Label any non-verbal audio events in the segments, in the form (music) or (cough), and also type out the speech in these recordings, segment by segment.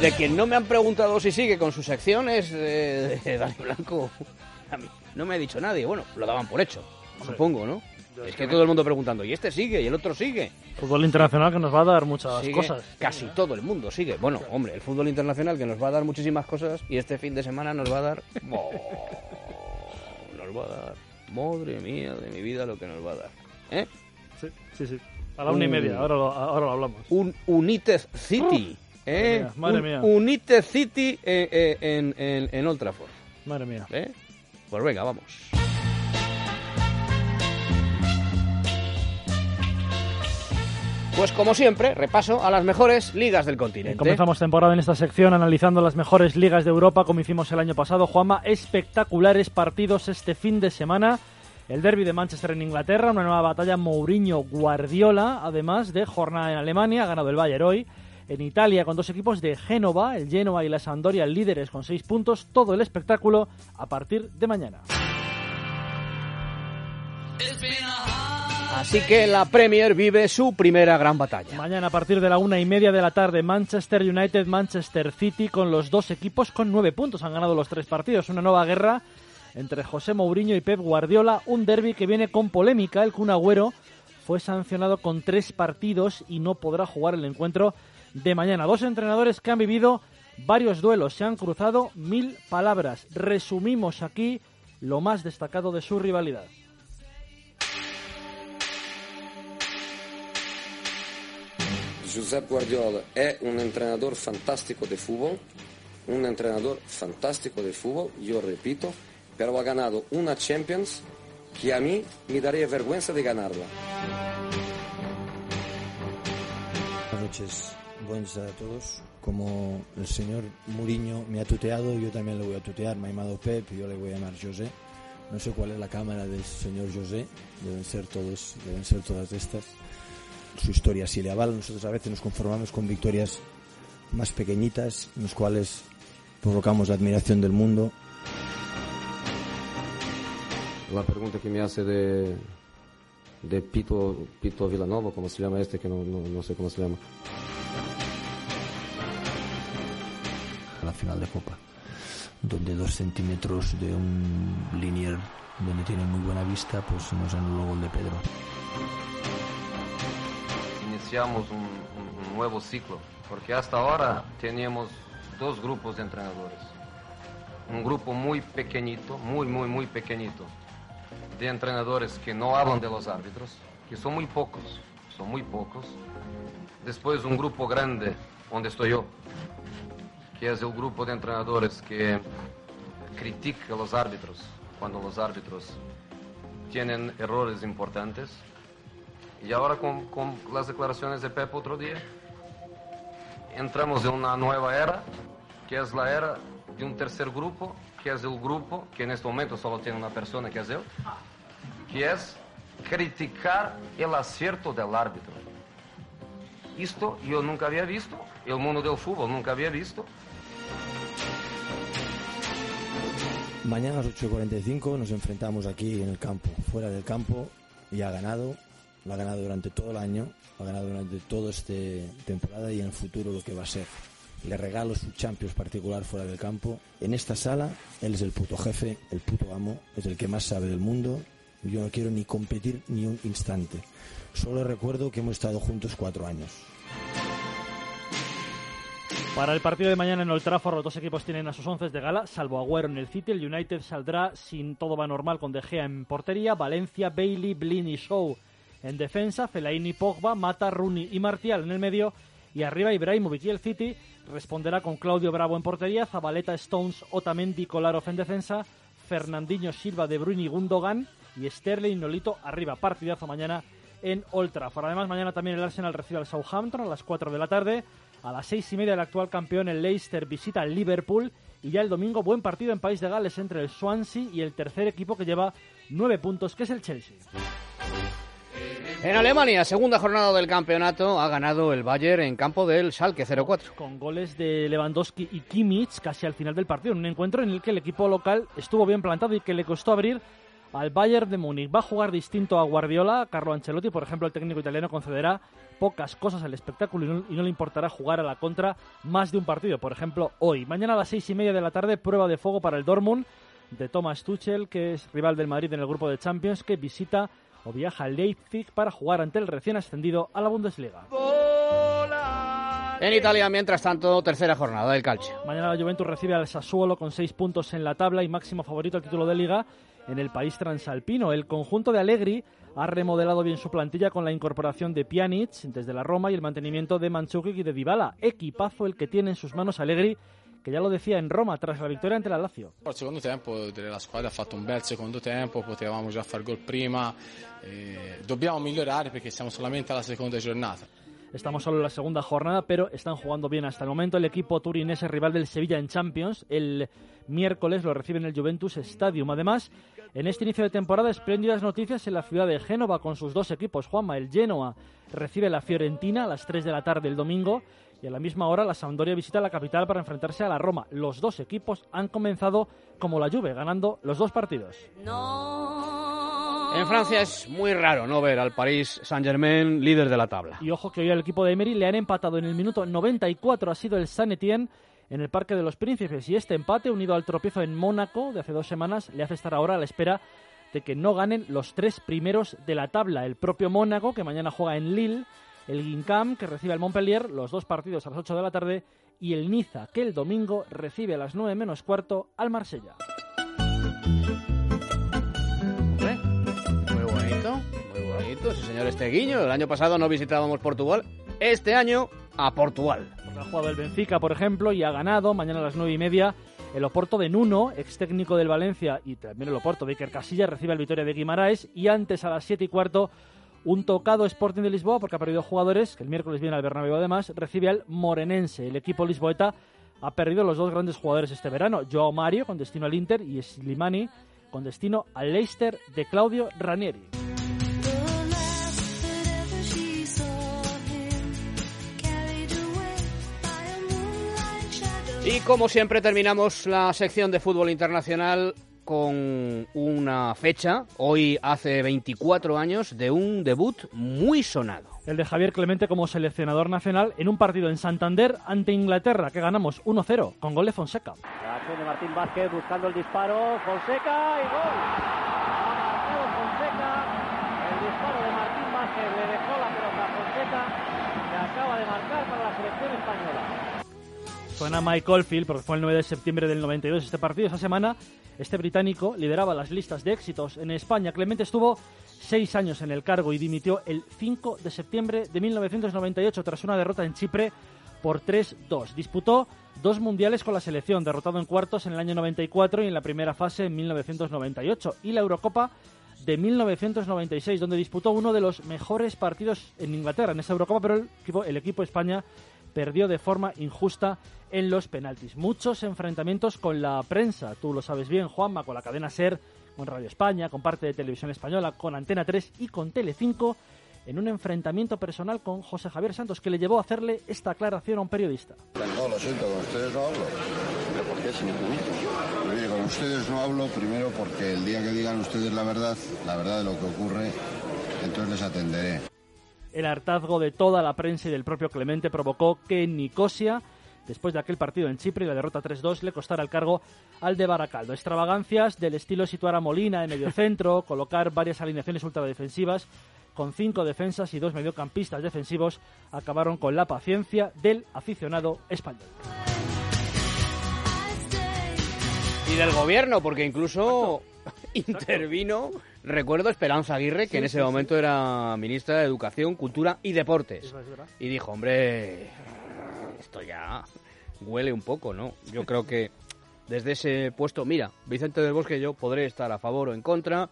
De quien no me han preguntado si sigue con sus secciones de, de Dani Blanco, a mí no me ha dicho nadie. Bueno, lo daban por hecho, supongo, ¿no? Es que todo el mundo preguntando, y este sigue, y el otro sigue. Fútbol internacional que nos va a dar muchas Sigue, cosas. Casi todo el mundo sigue. Bueno, hombre, el fútbol internacional que nos va a dar muchísimas cosas y este fin de semana nos va a dar... (laughs) Oh, nos va a dar... Madre mía de mi vida lo que nos va a dar. ¿Eh? Sí, sí, sí. A la una y media, ahora lo, ahora lo hablamos. Un United City. ¿Eh? Madre mía, madre Un mía. United City eh, eh, en, en, en Old Trafford. Madre mía. ¿eh? Pues venga, vamos. Pues como siempre, repaso a las mejores ligas del continente. Comenzamos temporada en esta sección analizando las mejores ligas de Europa como hicimos el año pasado. Juanma, espectaculares partidos este fin de semana. El derby de Manchester en Inglaterra, una nueva batalla Mourinho-Guardiola, además de jornada en Alemania, ha ganado el Bayern hoy. En Italia, con dos equipos de Génova, el Genoa y la Sampdoria líderes con seis puntos. Todo el espectáculo a partir de mañana. Así que la Premier vive su primera gran batalla. Mañana a partir de la una y media de la tarde, Manchester United, Manchester City, con los dos equipos con nueve puntos. Han ganado los tres partidos. Una nueva guerra entre José Mourinho y Pep Guardiola. Un derby que viene con polémica. El Kun Agüero fue sancionado con tres partidos y no podrá jugar el encuentro de mañana. Dos entrenadores que han vivido varios duelos. Se han cruzado mil palabras. Resumimos aquí lo más destacado de su rivalidad. Josep Guardiola è un entrenador fantástico de fútbol, un entrenador fantástico de fútbol, yo repito, pero ha ganado una Champions que a mí me daría vergüenza de ganarla. Buenas noches, buenas a todos. Como el señor Mourinho me ha tuteado, yo también le voy a tutear. Me ha llamado Pep, yo le voy a llamar José. No sé cuál es la cámara del señor José, deben ser todos, deben ser todas estas. Su historia si le avala, nosotros a veces nos conformamos con victorias más pequeñitas, en las cuales provocamos la admiración del mundo. La pregunta que me hace de, de Pito, Pito Villanova, ¿cómo se llama este? Que no, no, no sé cómo se llama. Final de Copa, donde dos centímetros de un linier donde tiene muy buena vista, pues nos anuló gol de Pedro. Iniciamos un- un nuevo ciclo, porque hasta ahora teníamos dos grupos de entrenadores. Un grupo muy pequeñito, muy, muy, muy pequeñito, de entrenadores que no hablan de los árbitros, que son muy pocos, son muy pocos. Después un grupo grande, donde estoy yo, que es el grupo de entrenadores que critica a los árbitros cuando los árbitros tienen errores importantes. Y ahora con, con las declaraciones de Pep otro día, entramos en una nueva era, que es la era de un tercer grupo, que es el grupo que en este momento solo tiene una persona, que es él, que es criticar el acierto del árbitro. Esto yo nunca había visto, el mundo del fútbol nunca había visto. Mañana a las 8.45 nos enfrentamos aquí en el campo, fuera del campo, y ha ganado, lo ha ganado durante todo el año, ha ganado durante toda esta temporada y en el futuro lo que va a ser. Le regalo su Champions particular fuera del campo. En esta sala, él es el puto jefe, el puto amo, es el que más sabe del mundo. Yo no quiero ni competir ni un instante. Solo recuerdo que hemos estado juntos cuatro años. Para el partido de mañana en Old Trafford, los dos equipos tienen a sus once de gala, salvo Agüero en el City. El United saldrá sin todo va normal con De Gea en portería, Valencia, Bailey, Blin y Shaw en defensa, Fellaini, Pogba, Mata, Rooney y Martial en el medio y arriba Ibrahimovic y el City responderá con Claudio Bravo en portería, Zabaleta, Stones, Otamendi, Kolarov en defensa, Fernandinho, Silva, De Bruyne y Gundogan y Sterling, Nolito arriba. Partidazo mañana en Old Trafford. Además, mañana también el Arsenal recibe al Southampton a las 4 de la tarde. A las seis y media el actual campeón, el Leicester, visita al Liverpool. Y ya el domingo, buen partido en País de Gales entre el Swansea y el tercer equipo que lleva nueve puntos, que es el Chelsea. En Alemania, segunda jornada del campeonato, ha ganado el Bayern en campo del Schalke 04. Con goles de Lewandowski y Kimmich casi al final del partido. En un encuentro en el que el equipo local estuvo bien plantado y que le costó abrir al Bayern de Múnich. Va a jugar distinto a Guardiola, Carlo Ancelotti, por ejemplo, el técnico italiano concederá pocas cosas al espectáculo y no, y no, le importará jugar a la contra más de un partido, por ejemplo, hoy. Mañana a las seis y media de la tarde, prueba de fuego para el Dortmund de Thomas Tuchel, que es rival del Madrid en el grupo de Champions, que visita o viaja a Leipzig para jugar ante el recién ascendido a la Bundesliga. En Italia, mientras tanto, tercera jornada del calcio. Mañana la Juventus recibe al Sassuolo con seis puntos en la tabla y máximo favorito al título de liga en el país transalpino. El conjunto de Allegri ha remodelado bien su plantilla con la incorporación de Pjanic desde la Roma y el mantenimiento de Mandzukic y de Dybala. Equipazo el que tiene en sus manos Allegri che già lo decía in Roma tras la vittoria ante la Lazio. Il secondo tempo la squadra ha fatto un bel secondo tempo, potevamo già far gol prima, eh, dobbiamo migliorare perché siamo solamente alla seconda giornata. Estamos solo en la segunda jornada, pero están jugando bien hasta el momento. El equipo turinés rival del Sevilla en Champions. El miércoles lo recibe en el Juventus Stadium. Además, en este inicio de temporada, espléndidas noticias en la ciudad de Génova con sus dos equipos. Juanma, el Genoa recibe la Fiorentina a las 3 de la tarde el domingo y a la misma hora la Sampdoria visita la capital para enfrentarse a la Roma. Los dos equipos han comenzado como la Juve, ganando los dos partidos. En Francia es muy raro no ver al París Saint-Germain líder de la tabla. Y ojo que hoy al equipo de Emery le han empatado en el minuto 94, ha sido el Saint Etienne en el Parque de los Príncipes. Y este empate, unido al tropiezo en Mónaco de hace dos semanas, le hace estar ahora a la espera de que no ganen los tres primeros de la tabla. El propio Mónaco, que mañana juega en Lille, el Guincam, que recibe al Montpellier, los dos partidos a las 8 de la tarde, y el Niza, que el domingo recibe a las 9 menos cuarto al Marsella. Señor Esteguiño, el año pasado no visitábamos Portugal, este año a Portugal. Ha jugado el Benfica, por ejemplo, y ha ganado mañana a las 9 y media el Oporto de Nuno, ex técnico del Valencia, y también el Oporto de Iker Casillas, recibe el Vitoria de Guimaraes, y antes a las 7 y cuarto un tocado Sporting de Lisboa, porque ha perdido jugadores, que el miércoles viene al Bernabéu además, recibe al Morenense. El equipo lisboeta ha perdido los dos grandes jugadores este verano, Joao Mario con destino al Inter y Slimani con destino al Leicester de Claudio Ranieri. Y como siempre terminamos la sección de fútbol internacional con una fecha, hoy hace 24 años, de un debut muy sonado. El de Javier Clemente como seleccionador nacional en un partido en Santander ante Inglaterra, que ganamos 1-0 con gol de Fonseca. La acción de Martín Vázquez buscando el disparo, Fonseca y gol. Ha marcado Fonseca, el disparo de Martín Vázquez le dejó la pelota a Fonseca, que acaba de marcar para la selección española. Suena Mike Oldfield porque fue el 9 de septiembre del 92 este partido. Esa semana este británico lideraba las listas de éxitos en España. Clemente estuvo seis años en el cargo y dimitió el 5 de septiembre de 1998 tras una derrota en Chipre por 3-2. Disputó dos mundiales con la selección, derrotado en cuartos en el año 94 y en la primera fase en 1998. Y la Eurocopa de 1996, donde disputó uno de los mejores partidos en Inglaterra en esa Eurocopa, pero el equipo, el equipo España perdió de forma injusta en los penaltis. Muchos enfrentamientos con la prensa, tú lo sabes bien, Juanma, con la cadena SER, con Radio España, con parte de Televisión Española, con Antena 3 y con Telecinco, en un enfrentamiento personal con José Javier Santos, que le llevó a hacerle esta aclaración a un periodista. No, lo siento, con ustedes no hablo. ¿Pero por qué, señor Pues mire, con ustedes no hablo, primero porque el día que digan ustedes la verdad, la verdad de lo que ocurre, entonces les atenderé. El hartazgo de toda la prensa y del propio Clemente provocó que Nicosia, después de aquel partido en Chipre y la derrota 3-2, le costara el cargo al de Baracaldo. Extravagancias del estilo situar a Molina en medio centro, (laughs) colocar varias alineaciones ultradefensivas con cinco defensas y dos mediocampistas defensivos, acabaron con la paciencia del aficionado español. Y del gobierno, porque incluso (laughs) intervino, recuerdo, Esperanza Aguirre, que Sí, en ese sí, momento era ministra de Educación, Cultura y Deportes. Y dijo, hombre, esto ya huele un poco, ¿no? Yo creo que desde ese puesto, mira, Vicente del Bosque yo podré estar a favor o en contra,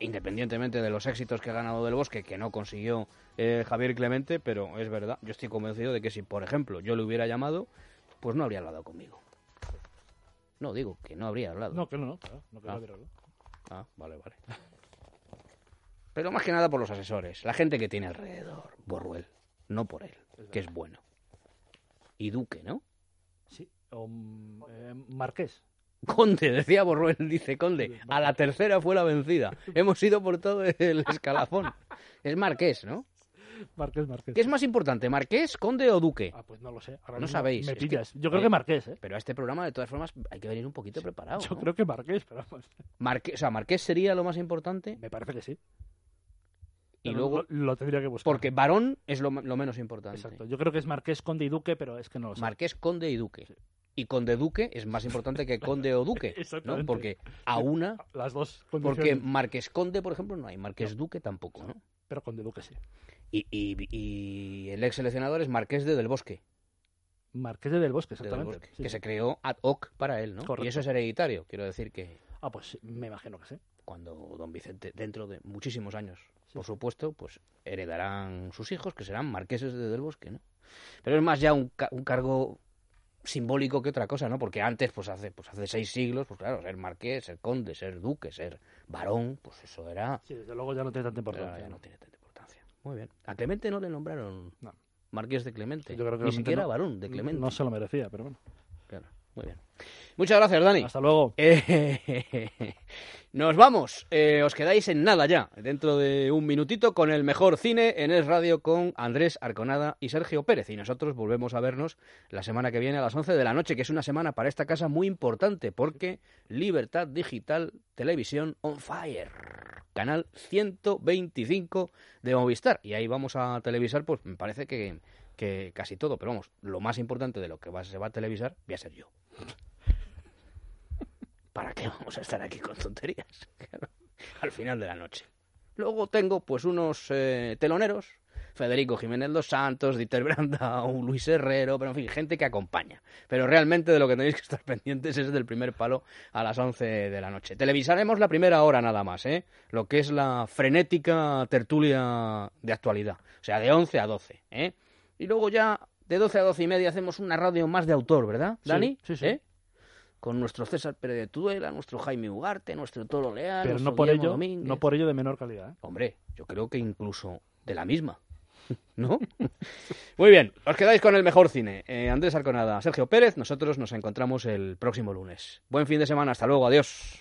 independientemente de los éxitos que ha ganado del Bosque, que no consiguió eh, Javier Clemente, pero es verdad, yo estoy convencido de que si, por ejemplo, yo le hubiera llamado, pues no habría hablado conmigo. No, digo que no habría hablado. No, que no, no, claro, no que no Ah. hubiera hablado. Ah, vale, vale. Pero más que nada por los asesores, la gente que tiene alrededor, Borruel, no por él, que es bueno. Y Duque, ¿no? Sí, o eh, Marqués. Conde, decía Borruel, dice Conde. A la tercera fue la vencida. (laughs) Hemos ido por todo el escalafón. Es Marqués, ¿no? Marqués, Marqués. ¿Qué es más importante, Marqués, Conde o Duque? Ah, pues no lo sé. Ahora No mismo sabéis, Me que- pillas. Yo creo eh, que Marqués, ¿eh? Pero a este programa, de todas formas, hay que venir un poquito preparado. Yo ¿no? creo que Marqués, pero vamos. Marqués, o sea, Marqués sería lo más importante Me parece que sí. Y luego... Lo, lo tendría que buscar. Porque varón es lo, lo menos importante. Exacto. Yo creo que es Marqués, Conde y Duque, pero es que no lo sé. Marqués, Conde y Duque. Y Conde Duque es más importante que Conde o Duque. (laughs) ¿no? Porque a una... Las dos Porque. Marqués Conde, por ejemplo, no hay. Marqués Duque tampoco, ¿no? Pero Conde Duque sí. Y, y- y el ex seleccionador es Marqués de Del Bosque. Marqués de Del Bosque, Del exactamente. Bosque, Sí, que se creó ad hoc para él, ¿no? Correcto. Y eso es hereditario. Quiero decir que Ah, pues me imagino que sí. Cuando don Vicente, dentro de muchísimos años, Sí. por supuesto, pues heredarán sus hijos, que serán marqueses de Del Bosque, ¿no? Pero es más ya un, ca- un cargo simbólico que otra cosa, ¿no? Porque antes, pues hace, pues hace seis siglos, pues claro, ser marqués, ser conde, ser duque, ser varón, pues eso era... Sí, desde luego ya no tiene tanta importancia. ya ¿no? tiene tanta importancia. Muy bien. A Clemente no le nombraron No. marqués de Clemente. Yo creo que Ni siquiera no. varón de Clemente. No se lo merecía, pero bueno. Claro, muy bien. Muchas gracias, Dani. Hasta luego. Eh, (laughs) nos vamos. Eh, os quedáis en nada ya. Dentro de un minutito con el mejor cine en Es Radio con Andrés Arconada y Sergio Pérez. Y nosotros volvemos a vernos la semana que viene a las 11 de la noche, que es una semana para esta casa muy importante porque Libertad Digital Televisión on Fire. Canal 125 de Movistar. Y ahí vamos a televisar, pues me parece que, que casi todo. Pero vamos, lo más importante de lo que va, se va a televisar voy a ser yo. (laughs) ¿Para qué vamos a estar aquí con tonterías? (laughs) Al final de la noche. Luego tengo pues unos eh, teloneros, Federico Jiménez Dos Santos, Dieter Brandau, (laughs) Luis Herrero, pero en fin, gente que acompaña. Pero realmente de lo que tenéis que estar pendientes es del primer palo a las 11 de la noche. Televisaremos la primera hora nada más, ¿eh? Lo que es la frenética tertulia de actualidad. O sea, de 11 a 12, ¿eh? Y luego ya de 12 a 12 y media hacemos una radio más de autor, ¿verdad, Dani? sí, sí. ¿Eh? Con nuestro César Pérez de Tudela, nuestro Jaime Ugarte, nuestro Toro Leal, Pero nuestro no por, Guillermo ello, Domínguez. no por ello de menor calidad. ¿eh? Hombre, yo creo que incluso de la misma. (laughs) ¿No? Muy bien, os quedáis con el mejor cine. Eh, Andrés Arconada, Sergio Pérez, nosotros nos encontramos el próximo lunes. Buen fin de semana, hasta luego, adiós.